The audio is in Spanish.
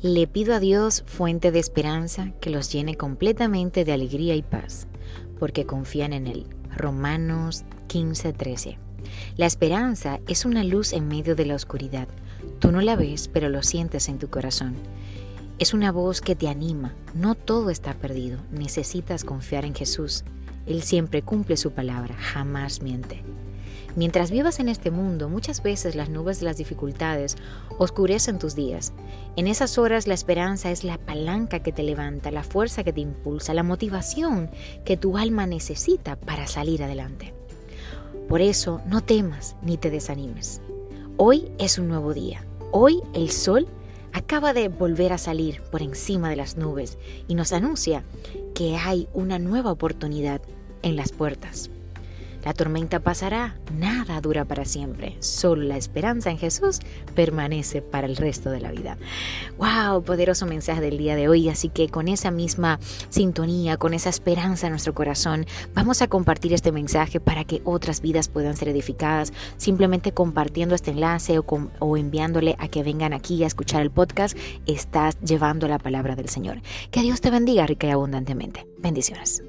Le pido a Dios fuente de esperanza que los llene completamente de alegría y paz, porque confían en Él. Romanos 15:13. La esperanza es una luz en medio de la oscuridad. Tú no la ves, pero lo sientes en tu corazón. Es una voz que te anima. No todo está perdido. Necesitas confiar en Jesús. Él siempre cumple su palabra, jamás miente. Mientras vivas en este mundo, muchas veces las nubes de las dificultades oscurecen tus días. En esas horas la esperanza es la palanca que te levanta, la fuerza que te impulsa, la motivación que tu alma necesita para salir adelante. Por eso no temas ni te desanimes. Hoy es un nuevo día. Hoy el sol acaba de volver a salir por encima de las nubes y nos anuncia que hay una nueva oportunidad en las puertas. La tormenta pasará, nada dura para siempre, solo la esperanza en Jesús permanece para el resto de la vida. ¡Wow! Poderoso mensaje del día de hoy, así que con esa misma sintonía, con esa esperanza en nuestro corazón, vamos a compartir este mensaje para que otras vidas puedan ser edificadas, simplemente compartiendo este enlace o, enviándole a que vengan aquí a escuchar el podcast, estás llevando la palabra del Señor. Que Dios te bendiga rica y abundantemente. Bendiciones.